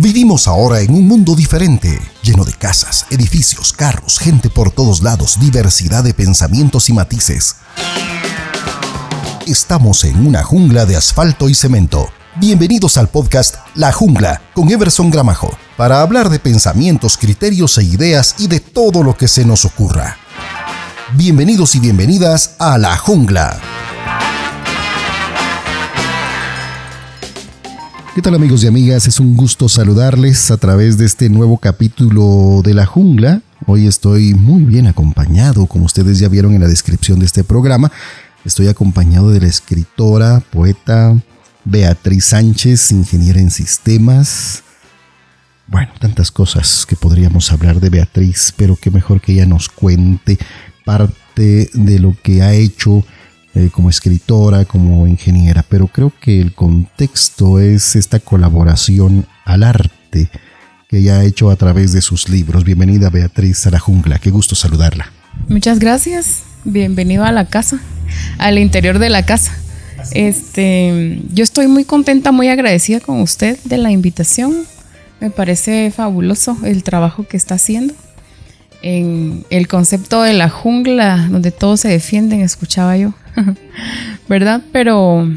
Vivimos ahora en un mundo diferente, lleno de casas, edificios, carros, gente por todos lados, diversidad de pensamientos y matices. Estamos en una jungla de asfalto y cemento. Bienvenidos al podcast La Jungla con Everson Gramajo, para hablar de pensamientos, criterios e ideas y de todo lo que se nos ocurra. Bienvenidos y bienvenidas a La Jungla. ¿Qué tal amigos y amigas? Es un gusto saludarles a través de este nuevo capítulo de La Jungla. Hoy estoy muy bien acompañado, como ustedes ya vieron en la descripción de este programa. Estoy acompañado de la escritora, poeta Beatriz Sánchez, ingeniera en sistemas. Bueno, tantas cosas que podríamos hablar de Beatriz, pero qué mejor que ella nos cuente parte de lo que ha hecho eh, como escritora, como ingeniera, pero creo que el contexto es esta colaboración al arte que ella ha hecho a través de sus libros. Bienvenida Beatriz a la jungla, qué gusto saludarla. Muchas gracias, bienvenido a la casa, al interior de la casa. Este, yo estoy muy contenta, muy agradecida con usted de la invitación. Me parece fabuloso el trabajo que está haciendo en el concepto de la jungla, donde todos se defienden, escuchaba yo. ¿Verdad? Pero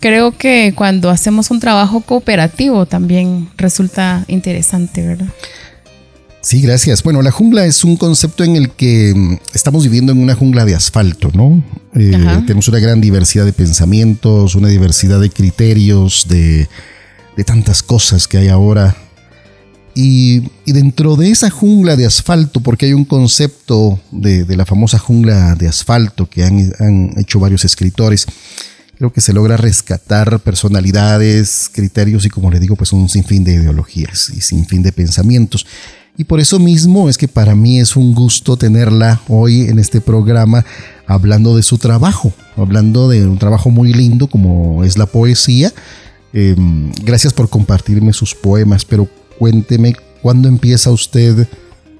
creo que cuando hacemos un trabajo cooperativo también resulta interesante, ¿verdad? Sí, gracias. Bueno, la jungla es un concepto en el que mm, estamos viviendo en una jungla de asfalto, ¿no? Eh, tenemos una gran diversidad de pensamientos, una diversidad de criterios, de, de tantas cosas que hay ahora y, dentro de esa jungla de asfalto, porque hay un concepto de, la famosa jungla de asfalto que han, hecho varios escritores, creo que se logra rescatar personalidades, criterios y como le digo, pues un sinfín de ideologías y sinfín de pensamientos. Y por eso mismo es que para mí es un gusto tenerla hoy en este programa hablando de su trabajo, hablando de un trabajo muy lindo como es la poesía. Em, gracias por compartirme sus poemas, pero cuénteme cuándo empieza usted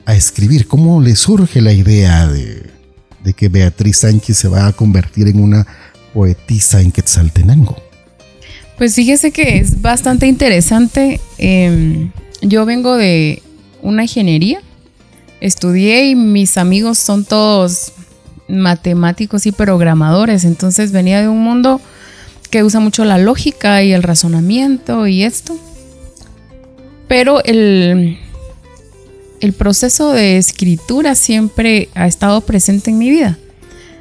a escribir, cómo le surge la idea de, que Beatriz Sánchez se va a convertir en una poetisa en Quetzaltenango. Pues fíjese que es bastante interesante. Em, yo vengo de una ingeniería, estudié y mis amigos son todos matemáticos y programadores, entonces venía de un mundo que usa mucho la lógica y el razonamiento y esto. Pero el, el proceso de escritura siempre ha estado presente en mi vida.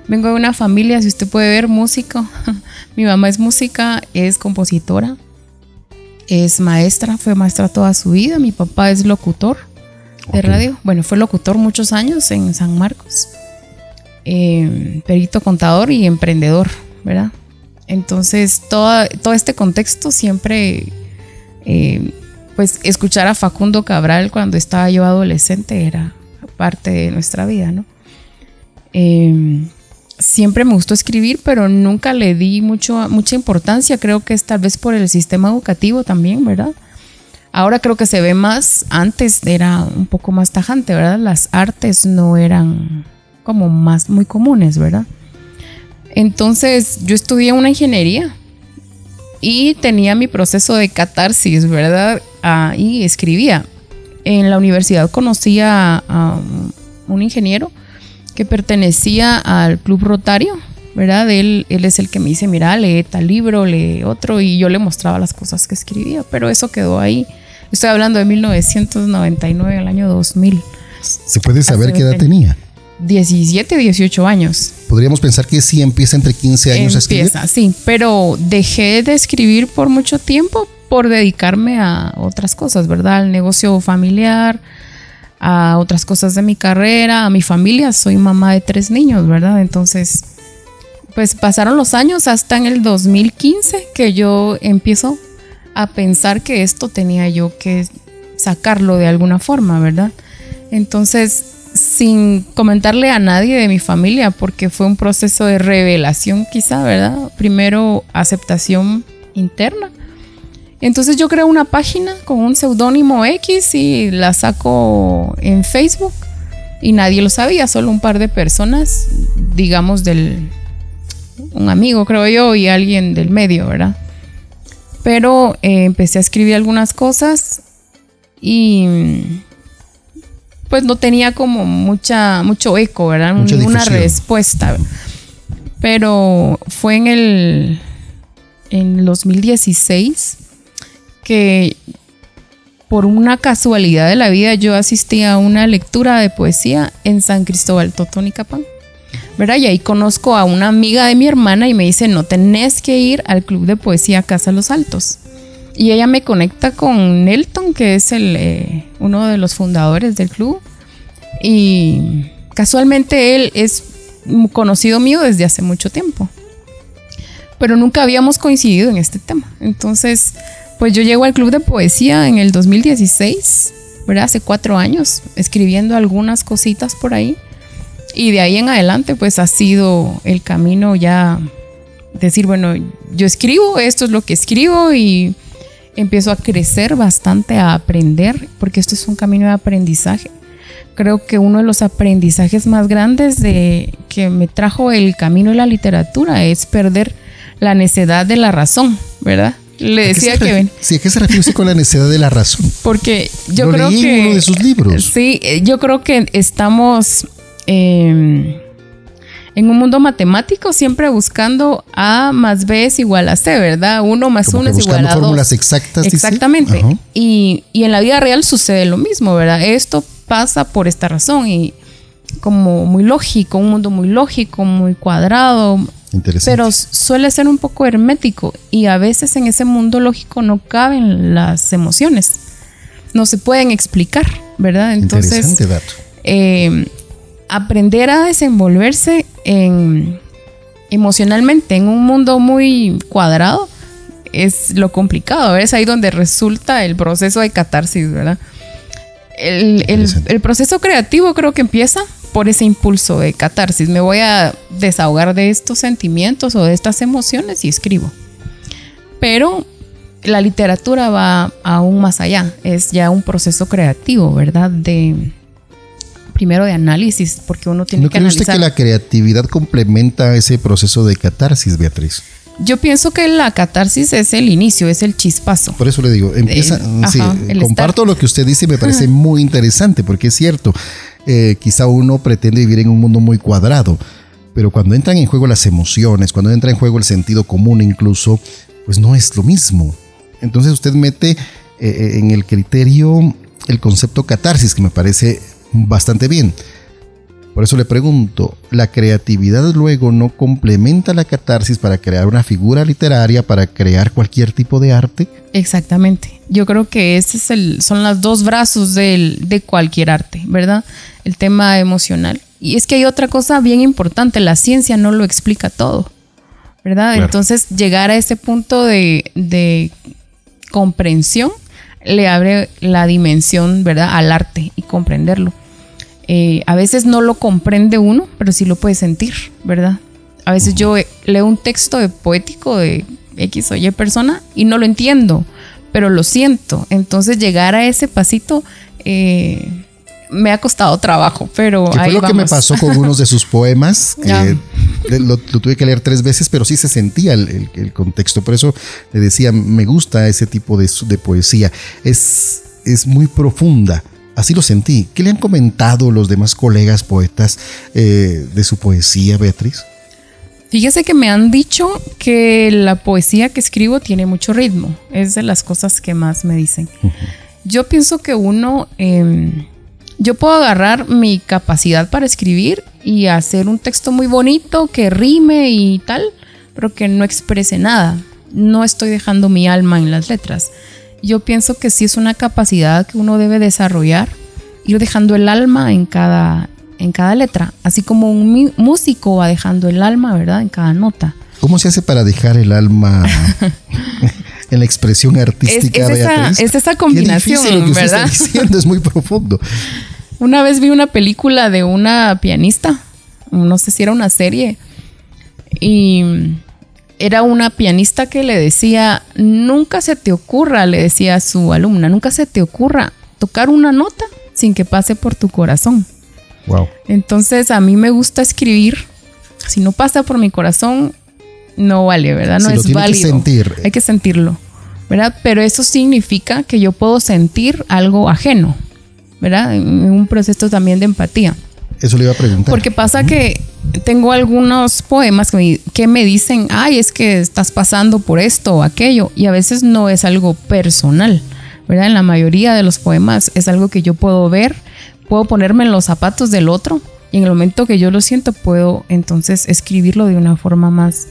Vengo de una familia, si usted puede ver, músico. mi mamá es música, es compositora, es maestra, fue maestra toda su vida. Mi papá es locutor de radio. Bueno, fue locutor muchos años en San Marcos. Eh, perito contador y emprendedor, ¿verdad? Entonces, todo, todo este contexto siempre eh, pues escuchar a Facundo Cabral cuando estaba yo adolescente era parte de nuestra vida, ¿no? Em, siempre me gustó escribir, pero nunca le di mucho, mucha importancia. Creo que es tal vez por el sistema educativo también, ¿verdad? Ahora creo que se ve más, antes era un poco más tajante, ¿verdad? Las artes no eran como más muy comunes, ¿verdad? Entonces yo estudié una ingeniería y tenía mi proceso de catarsis, ¿verdad? Ah, y escribía. En la universidad conocí a, un ingeniero que pertenecía al Club Rotario, ¿verdad? Él, él es el que me dice, mira, lee tal libro, lee otro, y yo le mostraba las cosas que escribía, pero eso quedó ahí. Estoy hablando de 1999, el año 2000. ¿Se puede saber qué edad tenía? 17, 18 años. Podríamos pensar que sí empieza entre 15 años a escribir. sí, pero dejé de escribir por mucho tiempo por dedicarme a otras cosas, ¿verdad? Al negocio familiar, a otras cosas de mi carrera, a mi familia. Soy mamá de tres niños, ¿verdad? Entonces, pues pasaron los años hasta en el 2015 que yo empiezo a pensar que esto tenía yo que sacarlo de alguna forma, ¿verdad? Entonces, sin comentarle a nadie de mi familia, porque fue un proceso de revelación quizá, ¿verdad? Primero aceptación interna. Entonces yo creo una página con un seudónimo X y la saco en Facebook y nadie lo sabía, solo un par de personas, digamos del un amigo creo yo y alguien del medio, ¿verdad? Pero eh, empecé a escribir algunas cosas y pues no tenía como mucha, mucho eco, ¿verdad? Ninguna respuesta. Pero fue en el en 2016 que por una casualidad de la vida yo asistí a una lectura de poesía en San Cristóbal Totonicapán. ¿verdad? Y ahí conozco a una amiga de mi hermana y me dice, no tenés que ir al club de poesía Casa Los Altos. Y ella me conecta con Nelton, que es el, eh, uno de los fundadores del club. Y casualmente él es conocido mío desde hace mucho tiempo. Pero nunca habíamos coincidido en este tema. Entonces, pues yo llego al club de poesía en el 2016, ¿verdad? Hace cuatro años, escribiendo algunas cositas por ahí. Y de ahí en adelante, pues ha sido el camino ya decir, bueno, yo escribo, esto es lo que escribo y empiezo a crecer bastante, a aprender, porque esto es un camino de aprendizaje. Creo que uno de los aprendizajes más grandes de que me trajo el camino de la literatura es perder la necedad de la razón, ¿verdad? Le decía que ven. Sí, ¿a qué se refiere con la necedad de la razón? Porque yo creo que en uno de sus libros. Sí, yo creo que estamos Em, en un mundo matemático siempre buscando A más B es igual a C, ¿verdad? Uno más uno es igual a fórmulas exactas. Exactamente. Y, y, en la vida real sucede lo mismo, ¿verdad? Esto pasa por esta razón y como muy lógico, un mundo muy lógico, muy cuadrado. Interesante. Pero suele ser un poco hermético y a veces en ese mundo lógico no caben las emociones. No se pueden explicar, ¿verdad? Entonces, Interesante dato. Eh, aprender a desenvolverse en, emocionalmente en un mundo muy cuadrado es lo complicado. Es ahí donde resulta el proceso de catarsis, ¿verdad? El, el, proceso creativo creo que empieza por ese impulso de catarsis. Me voy a desahogar de estos sentimientos o de estas emociones y escribo. Pero la literatura va aún más allá. Es ya un proceso creativo, ¿verdad? De, primero de análisis, porque uno tiene que analizar. ¿No cree usted que la creatividad complementa ese proceso de catarsis, Beatriz? Yo pienso que la catarsis es el inicio, es el chispazo. Por eso le digo, empieza. sí, comparto lo que usted dice y me parece muy interesante, porque es cierto, eh, quizá uno pretende vivir en un mundo muy cuadrado, pero cuando entran en juego las emociones, cuando entra en juego el sentido común incluso, pues no es lo mismo. Entonces usted mete eh, eh, en el criterio el concepto catarsis, que me parece bastante bien. Por eso le pregunto, ¿la creatividad luego no complementa la catarsis para crear una figura literaria, para crear cualquier tipo de arte? Exactamente. Yo creo que ese es el, son los dos brazos de cualquier arte, ¿verdad? El tema emocional. Y es que hay otra cosa bien importante, la ciencia no lo explica todo, ¿verdad? Entonces llegar a ese punto de, de comprensión le abre la dimensión, ¿verdad?, al arte y comprenderlo. Eh, a veces no lo comprende uno, pero sí lo puede sentir, ¿verdad? A veces yo leo un texto de poético de X o Y persona y no lo entiendo, pero lo siento. Entonces llegar a ese pasito eh, me ha costado trabajo, pero ¿Qué fue lo que me pasó con unos de sus poemas? lo, tuve que leer tres veces, pero sí se sentía el, contexto. Por eso le decía, me gusta ese tipo de, de poesía. Es, es muy profunda Así lo sentí. ¿Qué le han comentado los demás colegas poetas eh, de su poesía, Beatriz? Fíjese que me han dicho que la poesía que escribo tiene mucho ritmo. Es de las cosas que más me dicen. Yo pienso que uno, em, yo puedo agarrar mi capacidad para escribir y hacer un texto muy bonito que rime y tal, pero que no exprese nada. No estoy dejando mi alma en las letras yo pienso que sí es una capacidad que uno debe desarrollar, ir dejando el alma en cada, en cada letra, así como un músico va dejando el alma, ¿verdad? En cada nota. ¿Cómo se hace para dejar el alma en la expresión artística? Es, esa, es esa, combinación, Qué lo que ¿verdad? Está diciendo, es muy profundo. Una vez vi una película de una pianista, no sé si era una serie, y era una pianista que le decía, nunca se te ocurra, le decía a su alumna, nunca se te ocurra tocar una nota sin que pase por tu corazón. Wow. Entonces a mí me gusta escribir, si no pasa por mi corazón, no vale, ¿verdad? No es válido. Que sentir. Hay que sentirlo. ¿verdad? Pero eso significa que yo puedo sentir algo ajeno, ¿verdad? En un proceso también de empatía. Eso le iba a preguntar. Porque pasa que tengo algunos poemas que me, dicen, ay, es que estás pasando por esto o aquello, y a veces no es algo personal, ¿verdad? En la mayoría de los poemas es algo que yo puedo ver, puedo ponerme en los zapatos del otro, y en el momento que yo lo siento puedo entonces escribirlo de una forma más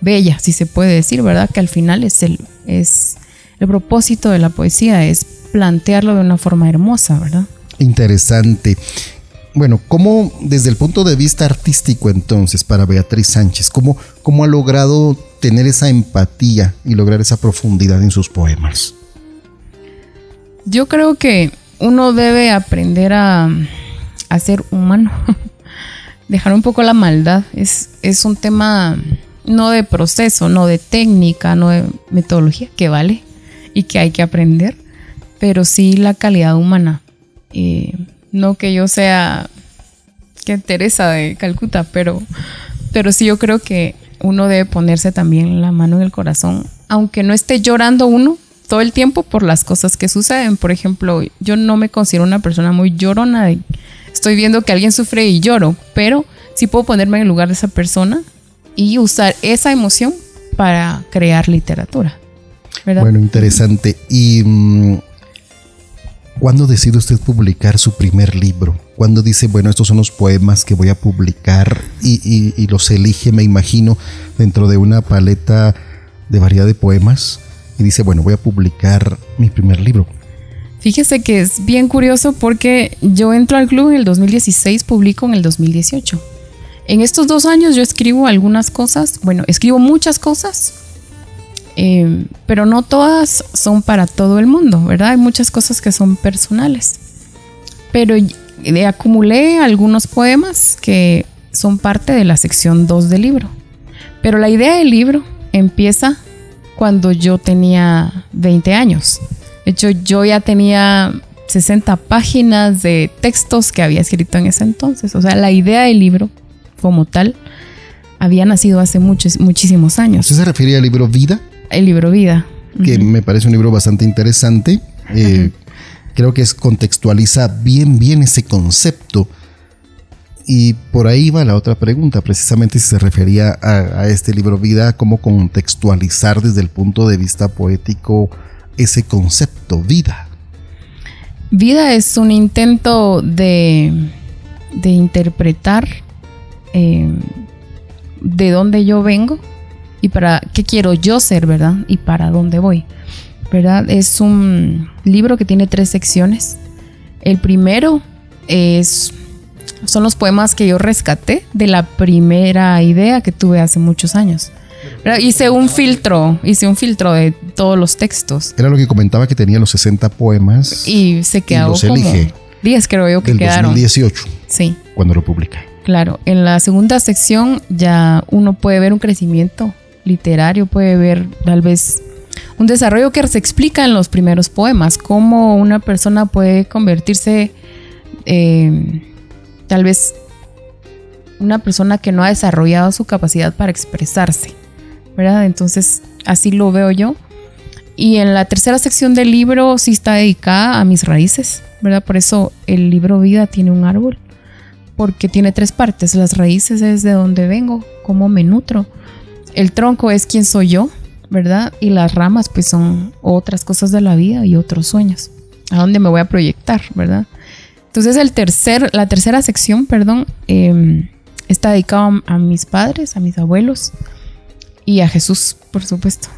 bella, si se puede decir, ¿verdad? Que al final es el, es el propósito de la poesía, es plantearlo de una forma hermosa, ¿verdad? Interesante. Bueno, ¿cómo desde el punto de vista artístico entonces para Beatriz Sánchez, cómo, cómo ha logrado tener esa empatía y lograr esa profundidad en sus poemas? Yo creo que uno debe aprender a, ser humano, dejar un poco la maldad. Es, es un tema no de proceso, no de técnica, no de metodología, que vale y que hay que aprender, pero sí la calidad humana. Eh, no que yo sea que Teresa de Calcuta, pero, pero sí yo creo que uno debe ponerse también la mano en el corazón, aunque no esté llorando uno todo el tiempo por las cosas que suceden. Por ejemplo, yo no me considero una persona muy llorona. estoy viendo que alguien sufre y lloro, pero sí puedo ponerme en el lugar de esa persona y usar esa emoción para crear literatura. Bueno, interesante. Y mm, ¿Cuándo decide usted publicar su primer libro? ¿Cuándo dice, bueno, estos son los poemas que voy a publicar y, los elige, me imagino, dentro de una paleta de variedad de poemas? Y dice, bueno, voy a publicar mi primer libro. Fíjese que es bien curioso porque yo entro al club en el 2016, publico en el 2018. En estos dos años yo escribo algunas cosas, bueno, escribo muchas cosas, eh, pero no todas son para todo el mundo, ¿verdad? Hay muchas cosas que son personales. Pero acumulé algunos poemas que son parte de la sección 2 del libro. Pero la idea del libro empieza cuando yo tenía 20 años. De hecho, yo ya tenía 60 páginas de textos que había escrito en ese entonces. O sea, la idea del libro como tal había nacido hace muchos, muchísimos años. ¿Usted se refiere al libro Vida? El libro Vida. Que me parece un libro bastante interesante. Eh, creo que es, contextualiza bien, bien ese concepto. Y por ahí va la otra pregunta, precisamente si se refería a, este libro Vida, cómo contextualizar desde el punto de vista poético ese concepto, vida. Vida es un intento de, de interpretar eh, de dónde yo vengo, y para qué quiero yo ser, ¿verdad? Y para dónde voy, ¿verdad? Es un libro que tiene tres secciones. El primero es son los poemas que yo rescaté de la primera idea que tuve hace muchos años. Hice un filtro, hice un filtro de todos los textos. Era lo que comentaba que tenía los 60 poemas. Y se quedó como elige 10 creo yo que del quedaron. 2018. Sí. Cuando lo publica. Claro, en la segunda sección ya uno puede ver un crecimiento literario puede ver tal vez un desarrollo que se explica en los primeros poemas, cómo una persona puede convertirse eh, tal vez una persona que no ha desarrollado su capacidad para expresarse, ¿verdad? Entonces, así lo veo yo. Y en la tercera sección del libro sí está dedicada a mis raíces, ¿verdad? Por eso el libro Vida tiene un árbol, porque tiene tres partes. Las raíces es de donde vengo, cómo me nutro el tronco es quién soy yo, ¿verdad? Y las ramas pues son otras cosas de la vida y otros sueños. A dónde me voy a proyectar, ¿verdad? Entonces el tercer, la tercera sección, perdón, em, está dedicada a, mis padres, a mis abuelos y a Jesús, por supuesto.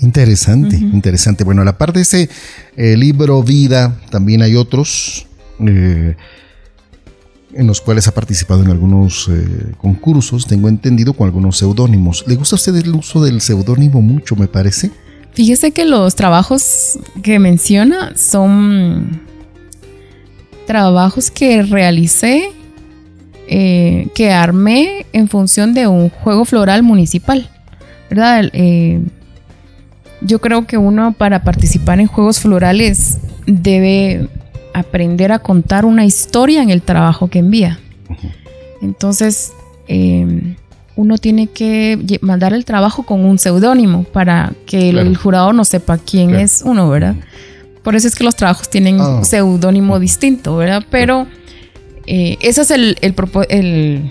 Interesante, interesante. Bueno, a la par de ese eh, libro Vida, también hay otros. Eh, en los cuales ha participado en algunos eh, concursos, tengo entendido, con algunos seudónimos. ¿Le gusta a usted el uso del seudónimo mucho, me parece? Fíjese que los trabajos que menciona son trabajos que realicé, eh, que armé en función de un juego floral municipal, ¿verdad? Eh, yo creo que uno para participar en juegos florales debe aprender a contar una historia en el trabajo que envía. Entonces, em, uno tiene que mandar el trabajo con un seudónimo para que el jurado no sepa quién es uno, ¿verdad? Por eso es que los trabajos tienen un ah. seudónimo distinto, ¿verdad? Pero eh, ese es el, el,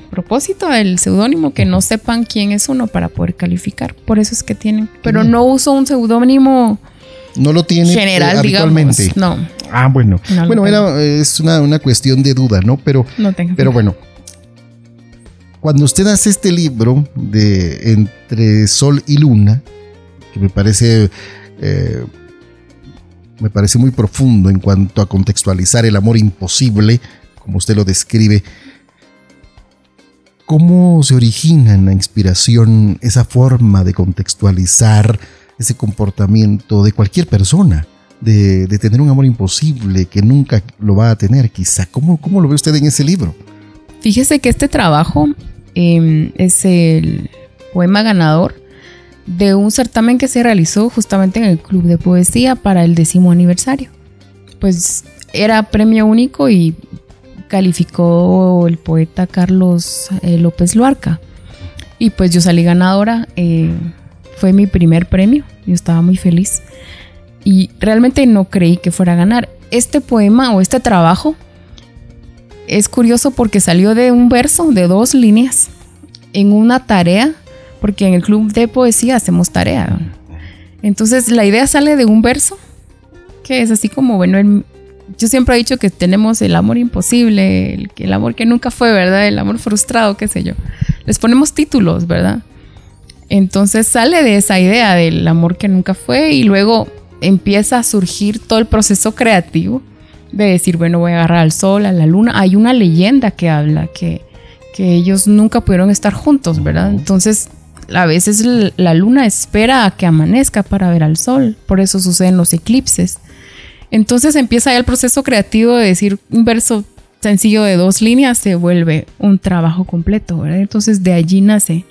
propósito del seudónimo, que no sepan quién es uno para poder calificar. Por eso es que tienen. Pero no uso un seudónimo. No lo tiene eh, general, no. Ah, bueno. bueno, era, es una, una, cuestión de duda, ¿no? Pero, no tengo pero bueno, cuando usted hace este libro de Entre Sol y Luna, que me parece, eh, me parece muy profundo en cuanto a contextualizar el amor imposible, como usted lo describe, ¿cómo se origina en la inspiración esa forma de contextualizar ese comportamiento de cualquier persona? De, tener un amor imposible que nunca lo va a tener, quizá. ¿Cómo, ¿Cómo lo ve usted en ese libro? Fíjese que este trabajo Em, es el poema ganador de un certamen que se realizó justamente en el Club de Poesía para el décimo aniversario. Pues era premio único y calificó el poeta Carlos eh, López Luarca. Y pues yo salí ganadora, eh, fue mi primer premio, yo estaba muy feliz. Y realmente no creí que fuera a ganar. Este poema o este trabajo es curioso porque salió de un verso, de dos líneas, en una tarea, porque en el club de poesía hacemos tarea. Entonces la idea sale de un verso, que es así como, bueno, yo siempre he dicho que tenemos el amor imposible, el, el amor que nunca fue, ¿verdad? El amor frustrado, qué sé yo. Les ponemos títulos, ¿verdad? Entonces sale de esa idea del amor que nunca fue y luego empieza a surgir todo el proceso creativo de decir, bueno, voy a agarrar al sol, a la luna. Hay una leyenda que habla que, que ellos nunca pudieron estar juntos, ¿verdad? Entonces, a veces la luna espera a que amanezca para ver al sol, por eso suceden los eclipses. Entonces empieza ya el proceso creativo de decir un verso sencillo de dos líneas se vuelve un trabajo completo, ¿verdad? Entonces de allí nace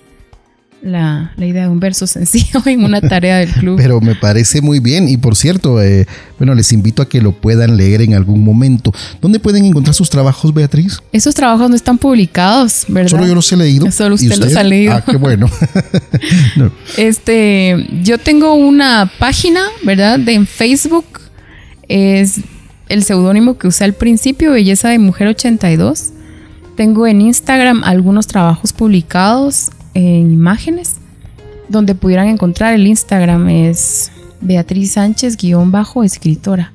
la, idea de un verso sencillo en una tarea del club. Pero me parece muy bien y por cierto, eh, bueno, les invito a que lo puedan leer en algún momento. ¿Dónde pueden encontrar sus trabajos, Beatriz? Esos trabajos no están publicados, ¿verdad? Solo yo los he leído. Solo usted, los ha leído. Ah, qué bueno. Este, yo tengo una página, ¿verdad? De en Facebook. Es el seudónimo que usé al principio, Belleza de Mujer 82. Tengo en Instagram algunos trabajos publicados en imágenes, donde pudieran encontrar el Instagram es Beatriz Sánchez guion bajo escritora.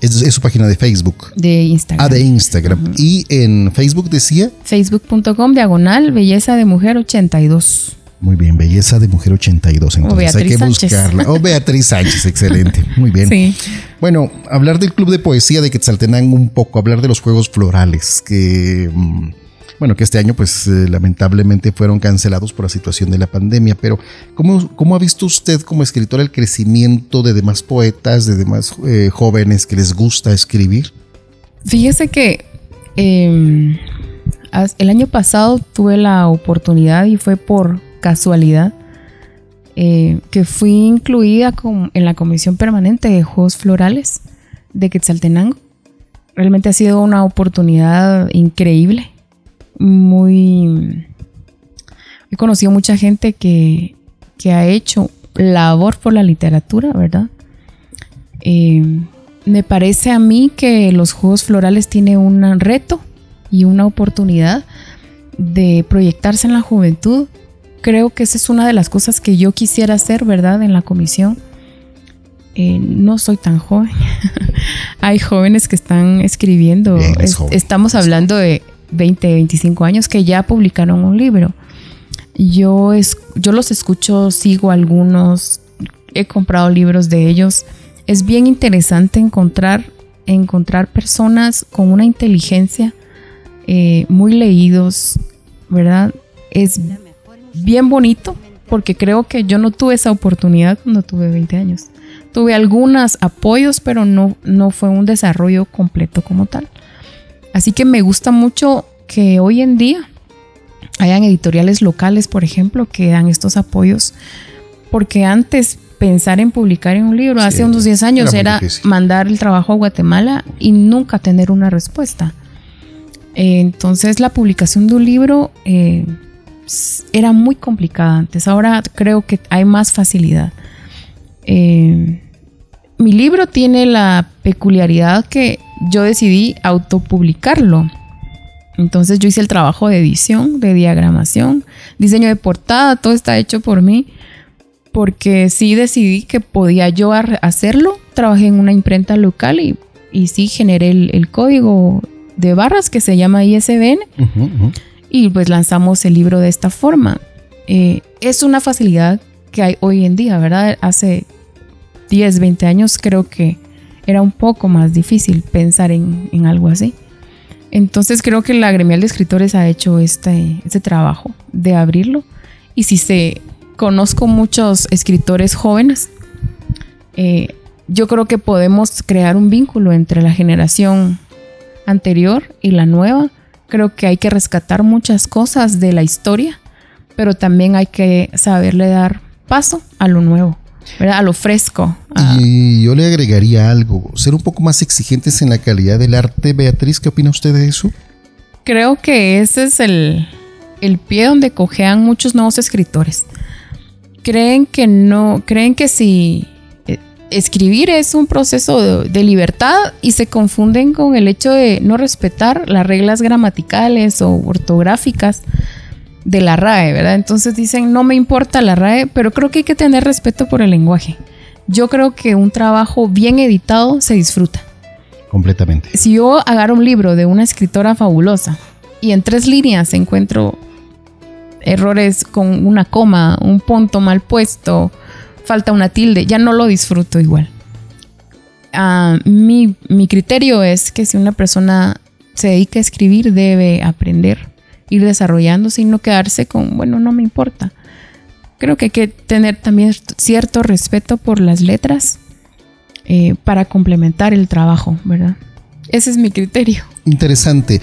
Es, su página de Facebook. De Instagram. Ah, de Instagram. ¿Y en Facebook decía? Facebook.com diagonal belleza de mujer 82. Muy bien, Belleza de Mujer 82. Entonces hay que buscarla. O Beatriz Sánchez, excelente. Muy bien. Sí. Bueno, hablar del Club de Poesía de Quetzaltenango un poco, hablar de los Juegos Florales, que mm, bueno, que este año pues eh, lamentablemente fueron cancelados por la situación de la pandemia, pero ¿cómo, ¿cómo, ha visto usted como escritor el crecimiento de demás poetas, de demás eh, jóvenes que les gusta escribir? Fíjese que em, el año pasado tuve la oportunidad y fue por casualidad eh, que fui incluida en la comisión permanente de Juegos Florales de Quetzaltenango. Realmente ha sido una oportunidad increíble muy... He conocido mucha gente que, ha hecho labor por la literatura, ¿verdad? Eh, me parece a mí que los Juegos Florales tienen un reto y una oportunidad de proyectarse en la juventud. Creo que esa es una de las cosas que yo quisiera hacer, ¿verdad? En la comisión. Eh, no soy tan joven. Hay jóvenes que están escribiendo. estamos hablando de 20, 25 años que ya publicaron un libro. Yo, es, yo los escucho, sigo algunos, he comprado libros de ellos. Es bien interesante encontrar, encontrar personas con una inteligencia, eh, muy leídos, ¿verdad? Es bien bonito porque creo que yo no tuve esa oportunidad cuando tuve 20 años. Tuve algunos apoyos, pero no, no fue un desarrollo completo como tal. Así que me gusta mucho que hoy en día hayan editoriales locales, por ejemplo, que dan estos apoyos, porque antes pensar en publicar en un libro hace unos 10 años era, mandar el trabajo a Guatemala y nunca tener una respuesta. entonces la publicación de un libro eh, era muy complicada antes. Ahora creo que hay más facilidad. Eh, mi libro tiene la peculiaridad que yo decidí autopublicarlo. Entonces yo hice el trabajo de edición, de diagramación, diseño de portada, todo está hecho por mí, porque sí decidí que podía yo hacerlo. Trabajé en una imprenta local y, y sí generé el, código de barras que se llama ISBN y pues lanzamos el libro de esta forma. Eh, es una facilidad que hay hoy en día, ¿verdad? Hace 10, 20 años creo que era un poco más difícil pensar en, en algo así. Entonces creo que la gremial de escritores ha hecho este, este trabajo de abrirlo. Y si se conozco muchos escritores jóvenes, eh, yo creo que podemos crear un vínculo entre la generación anterior y la nueva. Creo que hay que rescatar muchas cosas de la historia, pero también hay que saberle dar paso a lo nuevo. A lo fresco. Y yo le agregaría algo, ser un poco más exigentes en la calidad del arte. Beatriz, ¿qué opina usted de eso? Creo que ese es el, pie donde cojean muchos nuevos escritores. Creen que no, creen que si eh, escribir es un proceso de, de, libertad y se confunden con el hecho de no respetar las reglas gramaticales o ortográficas de la RAE, ¿verdad? Entonces dicen, no me importa la RAE, pero creo que hay que tener respeto por el lenguaje. Yo creo que un trabajo bien editado se disfruta. Completamente. Si yo agarro un libro de una escritora fabulosa y en tres líneas encuentro errores con una coma, un punto mal puesto, falta una tilde, ya no lo disfruto igual. Ah, mi, mi criterio es que si una persona se dedica a escribir debe aprender ir desarrollándose y no quedarse con, bueno, no me importa. Creo que hay que tener también cierto respeto por las letras eh, para complementar el trabajo, ¿verdad? Ese es mi criterio. Interesante.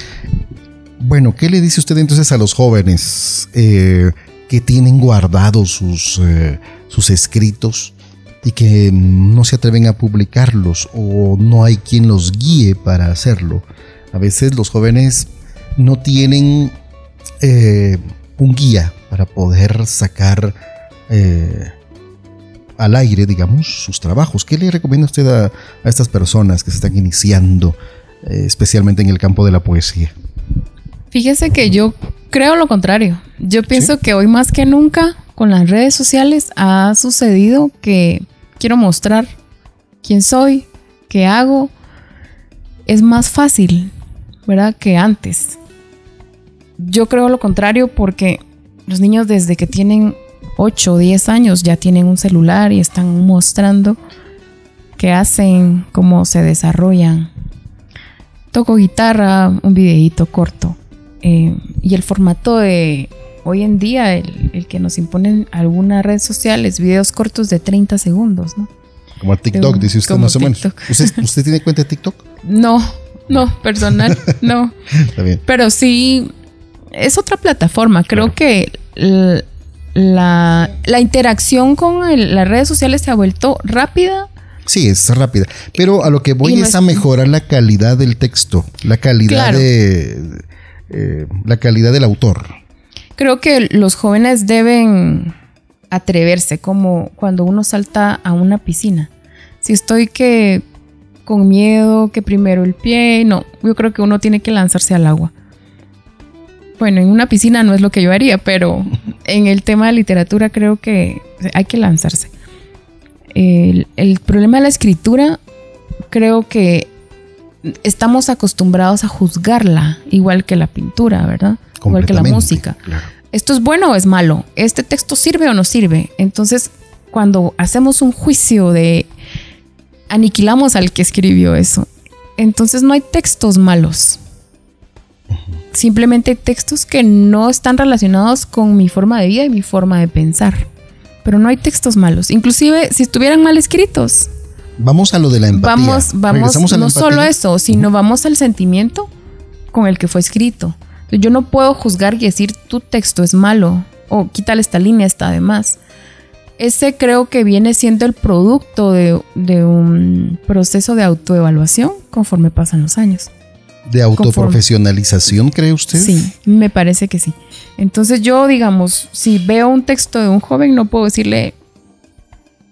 Bueno, ¿qué le dice usted entonces a los jóvenes eh, que tienen guardados sus, eh, sus escritos y que no se atreven a publicarlos o no hay quien los guíe para hacerlo? A veces los jóvenes no tienen eh, un guía para poder sacar eh, al aire, digamos, sus trabajos. ¿Qué le recomienda usted a, estas personas que se están iniciando, eh, especialmente en el campo de la poesía? Fíjese que yo creo lo contrario. Yo pienso que hoy más que nunca con las redes sociales ha sucedido que quiero mostrar quién soy, qué hago. Es más fácil, ¿verdad? Que antes. Yo creo lo contrario porque los niños desde que tienen 8 o 10 años ya tienen un celular y están mostrando qué hacen, cómo se desarrollan. Toco guitarra, un videíto corto. Eh, y el formato de hoy en día, el, que nos imponen alguna red social es videos cortos de 30 segundos, ¿no? Como TikTok, dice usted más o menos. ¿Usted, tiene cuenta de TikTok? No, no, personal, no. Está bien. Pero sí, es otra plataforma. Creo que la, interacción con las redes sociales se ha vuelto rápida. Sí, es rápida. Pero a lo que voy es, a mejorar la calidad del texto, la calidad de eh, la calidad del autor. Creo que los jóvenes deben atreverse, como cuando uno salta a una piscina. Si estoy que con miedo, que primero el pie, no, yo creo que uno tiene que lanzarse al agua. Bueno, en una piscina no es lo que yo haría, pero en el tema de literatura creo que hay que lanzarse. El, problema de la escritura, creo que estamos acostumbrados a juzgarla, igual que la pintura, ¿verdad? Igual que la música. ¿Esto es bueno o es malo? ¿Este texto sirve o no sirve? Entonces, cuando hacemos un juicio de aniquilamos al que escribió eso, entonces no hay textos malos simplemente textos que no están relacionados con mi forma de vida y mi forma de pensar. Pero no hay textos malos, inclusive si estuvieran mal escritos. Vamos a lo de la empatía. Vamos, vamos, no solo eso, sino vamos al sentimiento con el que fue escrito. Yo no puedo juzgar y decir tu texto es malo o quítale esta línea, está de más. Ese creo que viene siendo el producto de, de un proceso de autoevaluación conforme pasan los años. ¿De autoprofesionalización, cree usted? Sí, me parece que sí. Entonces yo, digamos, si veo un texto de un joven, no puedo decirle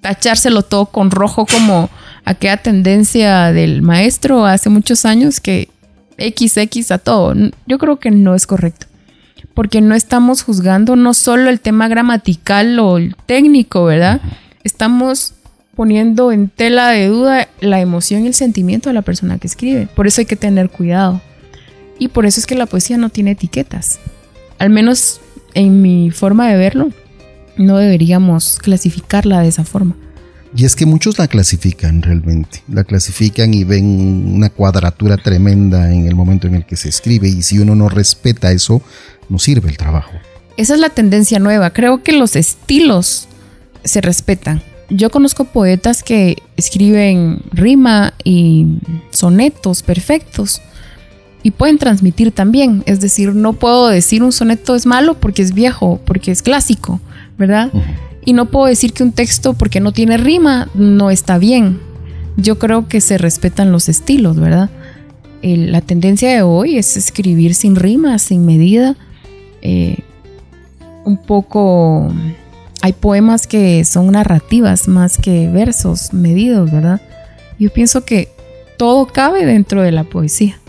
tachárselo todo con rojo como aquella tendencia del maestro hace muchos años que XX a todo. Yo creo que no es correcto. Porque no estamos juzgando no solo el tema gramatical o el técnico, ¿verdad? Estamos poniendo en tela de duda la emoción y el sentimiento de la persona que escribe. Por eso hay que tener cuidado. Y por eso es que la poesía no tiene etiquetas. Al menos en mi forma de verlo, no deberíamos clasificarla de esa forma. Y es que muchos la clasifican realmente, la clasifican y ven una cuadratura tremenda en el momento en el que se escribe y si uno no respeta eso, no sirve el trabajo. Esa es la tendencia nueva, creo que los estilos se respetan. Yo conozco poetas que escriben rima y sonetos perfectos y pueden transmitir también, es decir, no puedo decir un soneto es malo porque es viejo, porque es clásico, ¿verdad? Y no puedo decir que un texto, porque no tiene rima, no está bien. Yo creo que se respetan los estilos, ¿verdad? la tendencia de hoy es escribir sin rima, sin medida. Eh, un poco... Hay poemas que son narrativas más que versos medidos, ¿verdad? Yo pienso que todo cabe dentro de la poesía.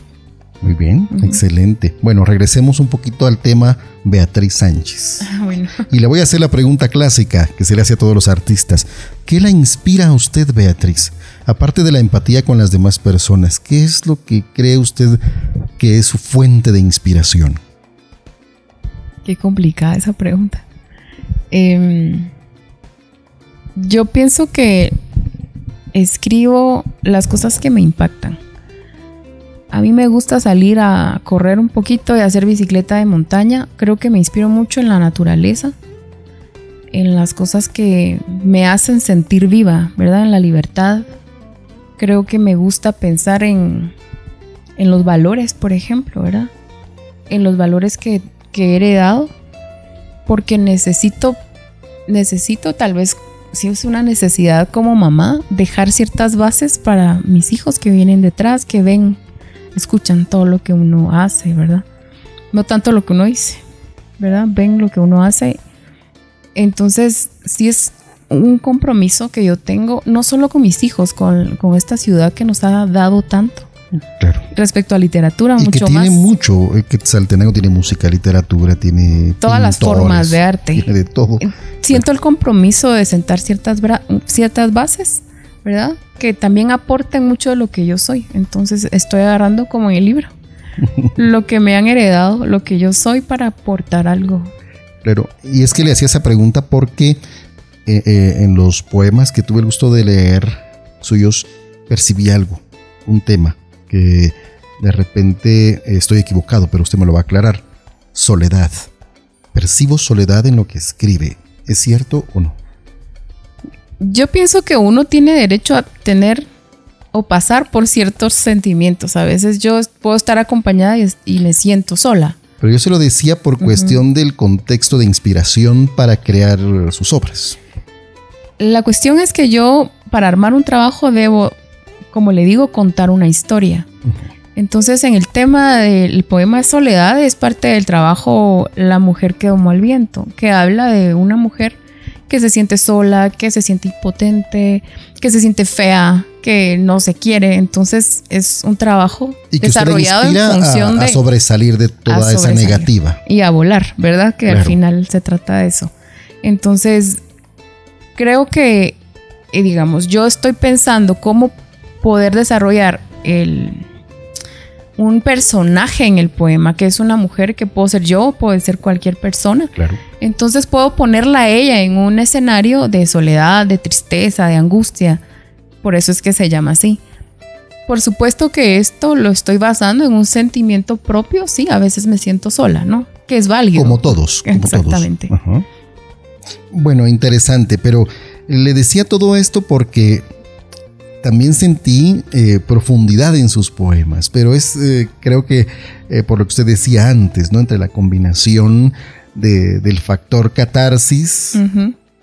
Muy bien, excelente. Bueno, regresemos un poquito al tema Beatriz Sánchez. Ah, y le voy a hacer la pregunta clásica que se le hace a todos los artistas. ¿Qué la inspira a usted, Beatriz? Aparte de la empatía con las demás personas, ¿qué es lo que cree usted que es su fuente de inspiración? Qué complicada esa pregunta. Em, yo pienso que escribo las cosas que me impactan a mí me gusta salir a correr un poquito y hacer bicicleta de montaña. Creo que me inspiro mucho en la naturaleza, en las cosas que me hacen sentir viva, ¿verdad? En la libertad. Creo que me gusta pensar en, en los valores, por ejemplo, ¿verdad? En los valores que, que he heredado, porque necesito, necesito tal vez si es una necesidad como mamá, dejar ciertas bases para mis hijos que vienen detrás, que ven escuchan todo lo que uno hace, ¿verdad? No tanto lo que uno dice, ¿verdad? Ven lo que uno hace. Entonces, sí es un compromiso que yo tengo, no solo con mis hijos, con, esta ciudad que nos ha dado tanto. Claro. Respecto a literatura, y que tiene mucho, que Saltenango tiene música, literatura, tiene todas las formas de arte. Tiene de todo. Siento el compromiso de sentar ciertas, ciertas bases ¿verdad? Que también aporten mucho de lo que yo soy. Entonces estoy agarrando como en el libro lo que me han heredado, lo que yo soy para aportar algo. Claro, y es que le hacía esa pregunta porque eh, eh, en los poemas que tuve el gusto de leer suyos percibí algo, un tema que de repente estoy equivocado, pero usted me lo va a aclarar. Soledad. Percibo soledad en lo que escribe. ¿Es cierto o no? yo pienso que uno tiene derecho a tener o pasar por ciertos sentimientos. A veces yo puedo estar acompañada y, me siento sola. Pero yo se lo decía por cuestión del contexto de inspiración para crear sus obras. La cuestión es que yo, para armar un trabajo, debo, como le digo, contar una historia. Entonces, en el tema del poema Soledad es parte del trabajo La mujer que domó al viento, que habla de una mujer que se siente sola, que se siente impotente, que se siente fea, que no se quiere. Entonces es un trabajo desarrollado en función de... A sobresalir de toda esa negativa. Y a volar, ¿verdad? Que al final se trata de eso. Entonces, creo que, eh, digamos, yo estoy pensando cómo poder desarrollar el un personaje en el poema, que es una mujer que puedo ser yo, puede ser cualquier persona. Claro. Entonces puedo ponerla a ella en un escenario de soledad, de tristeza, de angustia. Por eso es que se llama así. Por supuesto que esto lo estoy basando en un sentimiento propio, sí, a veces me siento sola, ¿no? Que es válido. Como todos. Como Exactamente. Bueno, interesante, pero le decía todo esto porque también sentí eh, profundidad en sus poemas, pero es eh, creo que eh, por lo que usted decía antes, ¿no? Entre la combinación del factor catarsis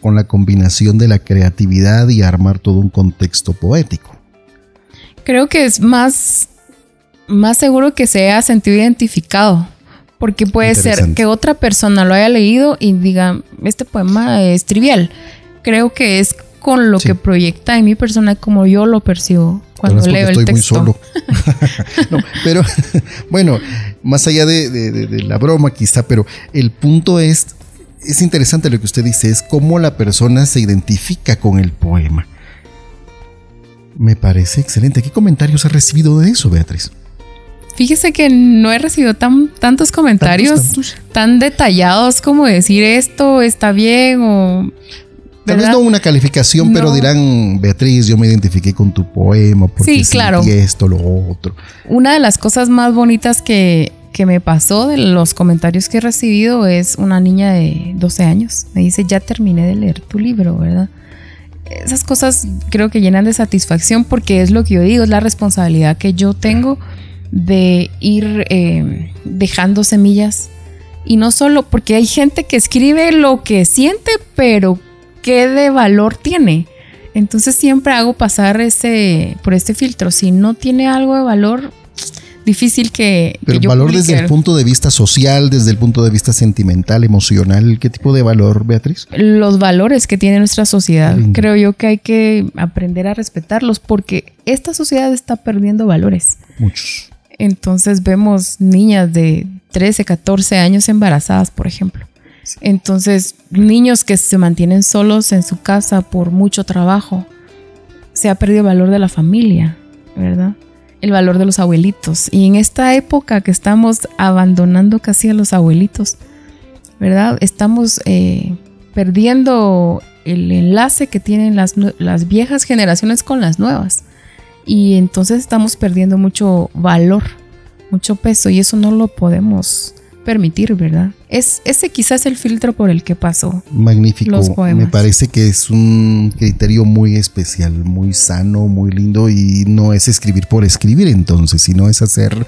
con la combinación de la creatividad y armar todo un contexto poético. Creo que es más más seguro que se haya sentido identificado. Porque puede ser que otra persona lo haya leído y diga, este poema es trivial. Creo que es con lo que proyecta en mi persona como yo lo percibo cuando leo el estoy Muy solo. pero bueno, más allá de, la broma quizá, pero el punto es, es interesante lo que usted dice, es cómo la persona se identifica con el poema. Me parece excelente. ¿Qué comentarios ha recibido de eso, Beatriz? Fíjese que no he recibido tan, tantos comentarios tan detallados como decir esto está bien o... Tal vez no una calificación, pero dirán, Beatriz, yo me identifiqué con tu poema porque sí, claro. esto, lo otro. Una de las cosas más bonitas que, que me pasó de los comentarios que he recibido es una niña de 12 años. Me dice, ya terminé de leer tu libro, ¿verdad? Esas cosas creo que llenan de satisfacción porque es lo que yo digo, es la responsabilidad que yo tengo de ir eh, dejando semillas. Y no solo porque hay gente que escribe lo que siente, pero ¿qué de valor tiene? Entonces siempre hago pasar ese por este filtro. Si no tiene algo de valor, difícil que. Pero valor desde el punto de vista social, desde el punto de vista sentimental, emocional, ¿qué tipo de valor, Beatriz? Los valores que tiene nuestra sociedad. Creo yo que hay que aprender a respetarlos porque esta sociedad está perdiendo valores. Muchos. Entonces vemos niñas de 13, 14 años embarazadas, por ejemplo. Entonces, niños que se mantienen solos en su casa por mucho trabajo. Se ha perdido el valor de la familia, ¿verdad? El valor de los abuelitos. Y en esta época que estamos abandonando casi a los abuelitos, ¿verdad? Estamos eh, perdiendo el enlace que tienen las, las viejas generaciones con las nuevas y entonces estamos perdiendo mucho valor, mucho peso y eso no lo podemos permitir, ¿verdad? Es, ese quizás el filtro por el que pasó. Magnífico. Me parece que es un criterio muy especial, muy sano, muy lindo y no es escribir por escribir entonces, sino es hacer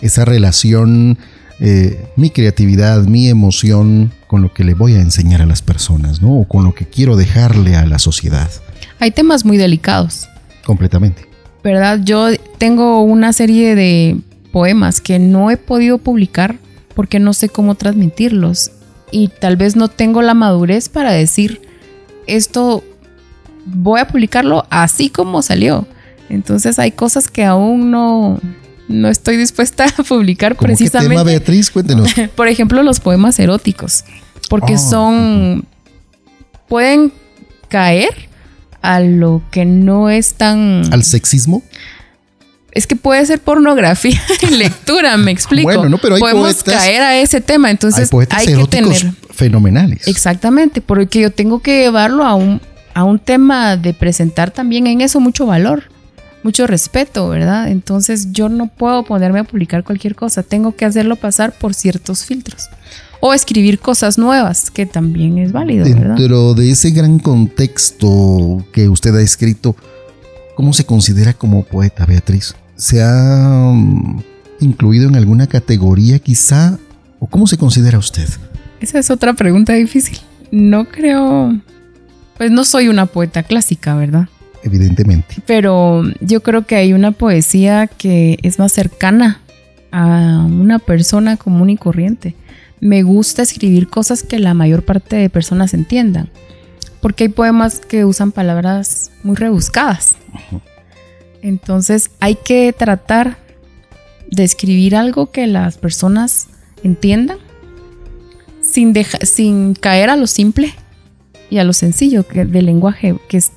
esa relación, eh, mi creatividad, mi emoción con lo que le voy a enseñar a las personas, ¿no? O con lo que quiero dejarle a la sociedad. Hay temas muy delicados. Completamente. ¿verdad? Yo tengo una serie de poemas que no he podido publicar porque no sé cómo transmitirlos y tal vez no tengo la madurez para decir esto voy a publicarlo así como salió. Entonces hay cosas que aún no, no estoy dispuesta a publicar precisamente. ¿Qué tema, Beatriz? Cuéntenos. Por ejemplo, los poemas eróticos, porque ah, son pueden caer a lo que no es tan... ¿Al sexismo? Es que puede ser pornografía y lectura, me explico. Bueno, no, pero hay Podemos caer a ese tema, entonces hay, que tener fenomenales. Exactamente, porque yo tengo que llevarlo a un, a un tema de presentar también en eso mucho valor, mucho respeto, ¿verdad? Entonces yo no puedo ponerme a publicar cualquier cosa, tengo que hacerlo pasar por ciertos filtros o escribir cosas nuevas, que también es válido. Dentro de ese gran contexto que usted ha escrito, ¿cómo se considera como poeta, Beatriz? ¿Se ha mm, incluido en alguna categoría quizá? ¿O cómo se considera usted? Esa es otra pregunta difícil. No creo, pues no soy una poeta clásica, ¿verdad? Evidentemente. Pero yo creo que hay una poesía que es más cercana a una persona común y corriente me gusta escribir cosas que la mayor parte de personas entiendan. Porque hay poemas que usan palabras muy rebuscadas. Entonces hay que tratar de escribir algo que las personas entiendan sin, sin caer a lo simple y a lo sencillo del lenguaje, que es,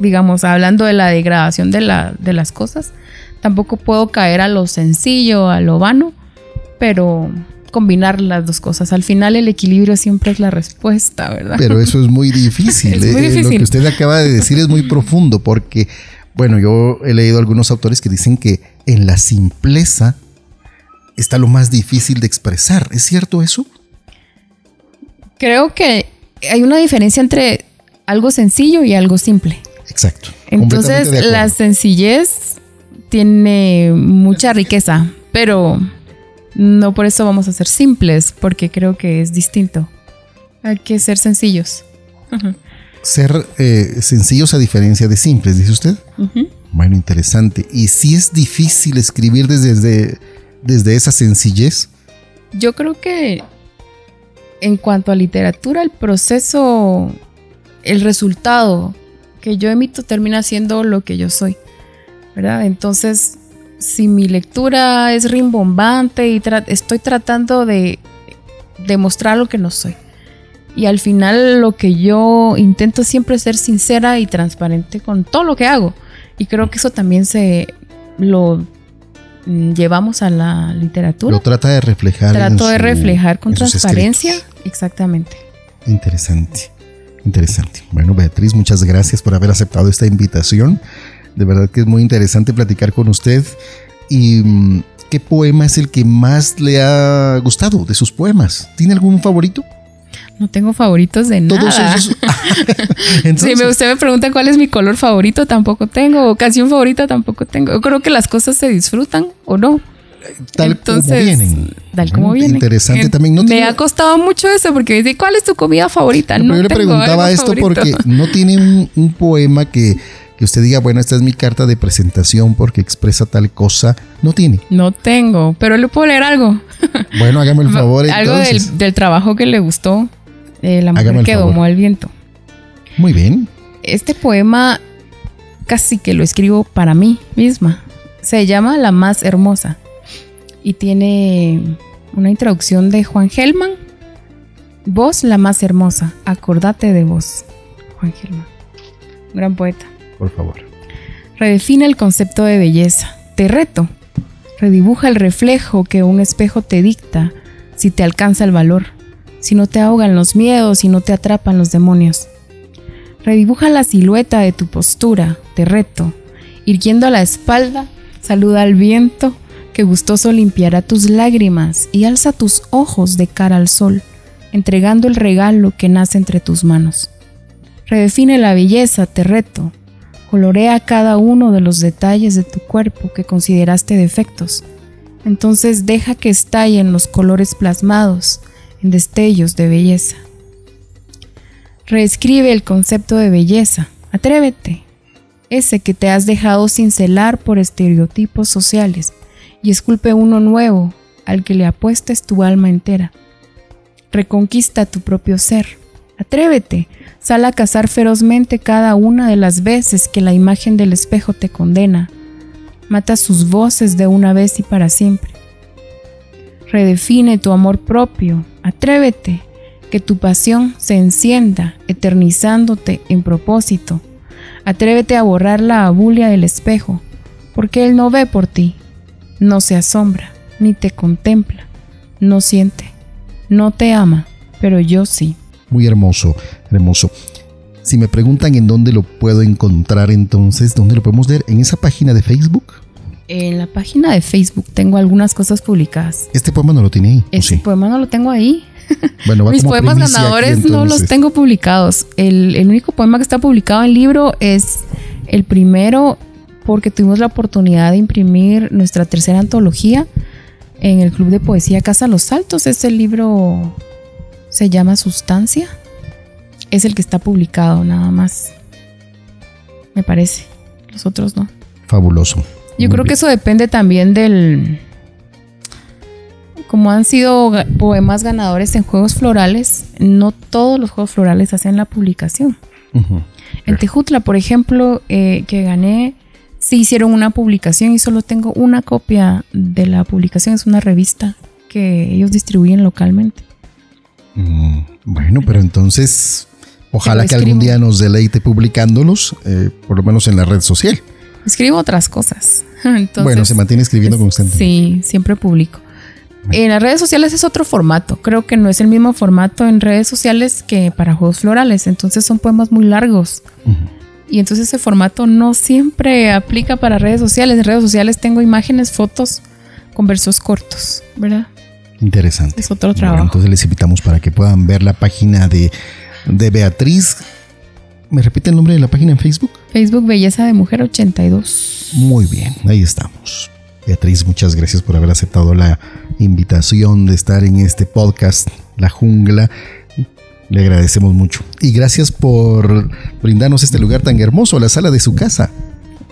digamos, hablando de la degradación de, la, de las cosas. Tampoco puedo caer a lo sencillo, a lo vano, pero combinar las dos cosas. Al final el equilibrio siempre es la respuesta, ¿verdad? Pero eso es muy difícil. ¿eh? Lo que usted acaba de decir es muy profundo porque, bueno, yo he leído algunos autores que dicen que en la simpleza está lo más difícil de expresar. ¿Es cierto eso? Creo que hay una diferencia entre algo sencillo y algo simple. Exacto. Entonces la sencillez tiene mucha riqueza, pero no por eso vamos a ser simples, porque creo que es distinto. Hay que ser sencillos. Ser eh, sencillos a diferencia de simples, dice usted. Bueno, interesante. ¿Y si es difícil escribir desde, desde esa sencillez? Yo creo que en cuanto a literatura, el proceso, el resultado que yo emito termina siendo lo que yo soy. ¿Verdad? Entonces, si mi lectura es rimbombante y estoy tratando de demostrar lo que no soy. Y al final lo que yo intento siempre es ser sincera y transparente con todo lo que hago. Y creo que eso también se lo mm, llevamos a la literatura. Lo trata de reflejar. Trato de reflejar con transparencia. Exactamente. Interesante. Interesante. Bueno, Beatriz, muchas gracias por haber aceptado esta invitación. De verdad que es muy interesante platicar con usted. ¿Y mm, qué poema es el que más le ha gustado de sus poemas? ¿Tiene algún favorito? No tengo favoritos de nada. Todos esos. si me, usted me pregunta cuál es mi color favorito, tampoco tengo. Ocasión favorita, tampoco tengo. Yo creo que las cosas se disfrutan o no. Tal como vienen. Tal como vienen. Interesante también. No me ha costado mucho eso porque me dice, ¿cuál es tu comida favorita? No, yo le preguntaba esto porque no tiene un poema que que usted diga, bueno, esta es mi carta de presentación porque expresa tal cosa, no tiene. No tengo, pero le puedo leer algo. Bueno, hágame el favor. algo del, trabajo que le gustó, eh, La mujer que domó el viento. Muy bien. Este poema casi que lo escribo para mí misma. Se llama La más hermosa y tiene una introducción de Juan Gelman. Vos la más hermosa, acordate de vos. Juan Gelman, gran poeta por favor. Redefine el concepto de belleza. Te reto. Redibuja el reflejo que un espejo te dicta si te alcanza el valor, si no te ahogan los miedos y no te atrapan los demonios. Redibuja la silueta de tu postura, te reto. Irguiendo la espalda, saluda al viento que gustoso limpiará tus lágrimas y alza tus ojos de cara al sol, entregando el regalo que nace entre tus manos. Redefine la belleza, te reto. Colorea cada uno de los detalles de tu cuerpo que consideraste defectos. Entonces deja que estallen los colores plasmados en destellos de belleza. Reescribe el concepto de belleza. Atrévete. Ese que te has dejado cincelar por estereotipos sociales y esculpe uno nuevo al que le apuestes tu alma entera. Reconquista tu propio ser. Atrévete Sal a cazar ferozmente cada una de las veces que la imagen del espejo te condena. Mata sus voces de una vez y para siempre. Redefine tu amor propio. Atrévete, que tu pasión se encienda, eternizándote en propósito. Atrévete a borrar la abulia del espejo, porque él no ve por ti, no se asombra, ni te contempla, no siente, no te ama, pero yo sí. Muy hermoso, hermoso. Si me preguntan en dónde lo puedo encontrar, entonces, ¿dónde lo podemos leer? ¿En esa página de Facebook? En la página de Facebook tengo algunas cosas publicadas. ¿Este poema no lo tiene ahí? Este poema no lo tengo ahí. Bueno, Mis poemas ganadores no los tengo publicados. El, el, único poema que está publicado en libro es el primero porque tuvimos la oportunidad de imprimir nuestra tercera antología en el Club de Poesía Casa Los Altos. Es el libro se llama Sustancia. Es el que está publicado nada más. Me parece. Los otros no. Fabuloso. Yo creo que eso depende también del... Como han sido poemas ganadores en Juegos Florales, no todos los Juegos Florales hacen la publicación. En Tejutla, por ejemplo, eh, que gané, sí hicieron una publicación y solo tengo una copia de la publicación. Es una revista que ellos distribuyen localmente. Mm, bueno, pero entonces, ojalá que algún día nos deleite publicándolos, eh, por lo menos en la red social. Escribo otras cosas. bueno, se mantiene escribiendo constantemente. Sí, siempre publico. En las redes sociales es otro formato. Creo que no es el mismo formato en redes sociales que para juegos florales. Entonces son poemas muy largos. Y entonces ese formato no siempre aplica para redes sociales. En redes sociales tengo imágenes, fotos con versos cortos, ¿verdad? Interesante. Es otro trabajo. entonces les invitamos para que puedan ver la página de, de Beatriz. ¿Me repite el nombre de la página en Facebook? Facebook Belleza de Mujer 82. Muy bien, ahí estamos. Beatriz, muchas gracias por haber aceptado la invitación de estar en este podcast, La Jungla. Le agradecemos mucho. Y gracias por brindarnos este lugar tan hermoso, la sala de su casa.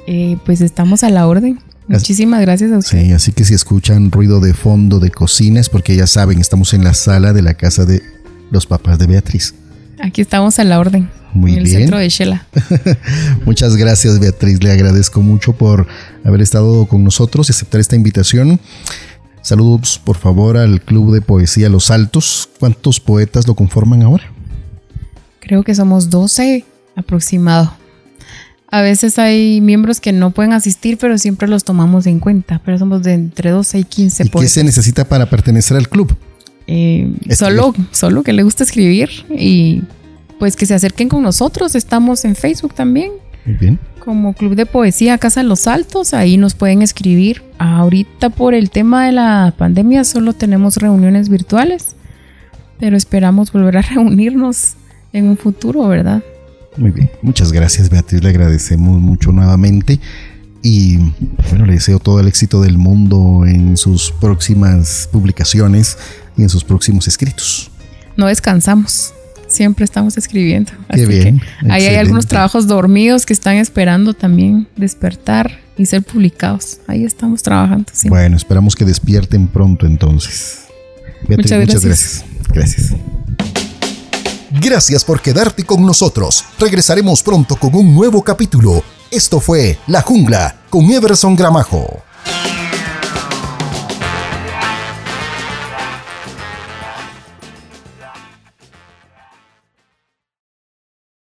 Eh, pues estamos a la orden. Muchísimas gracias a ustedes. Sí, así que si escuchan ruido de fondo de cocina es porque ya saben, estamos en la sala de la casa de los papás de Beatriz. Aquí estamos a la orden. Muy en el bien. centro de Shela. Muchas gracias, Beatriz. Le agradezco mucho por haber estado con nosotros y aceptar esta invitación. Saludos, por favor, al Club de Poesía Los Altos. ¿Cuántos poetas lo conforman ahora? Creo que somos 12 aproximado. A veces hay miembros que no pueden asistir, pero siempre los tomamos en cuenta. Pero somos de entre 12 y 15 ¿Y qué se necesita para pertenecer al club? Eh, solo, solo que le gusta escribir y pues que se acerquen con nosotros. Estamos en Facebook también. Muy bien. Como Club de Poesía Casa Los Altos, ahí nos pueden escribir. Ahorita por el tema de la pandemia solo tenemos reuniones virtuales, pero esperamos volver a reunirnos en un futuro, ¿verdad? Muy bien, muchas gracias Beatriz, le agradecemos mucho nuevamente y bueno, le deseo todo el éxito del mundo en sus próximas publicaciones y en sus próximos escritos. No descansamos, siempre estamos escribiendo. Qué bien, que ahí hay algunos trabajos dormidos que están esperando también despertar y ser publicados. Ahí estamos trabajando. siempre. Bueno, esperamos que despierten pronto entonces. Beatriz, Muchas muchas gracias. gracias. Gracias. Gracias por quedarte con nosotros. Regresaremos pronto con un nuevo capítulo. Esto fue La Jungla con Everson Gramajo.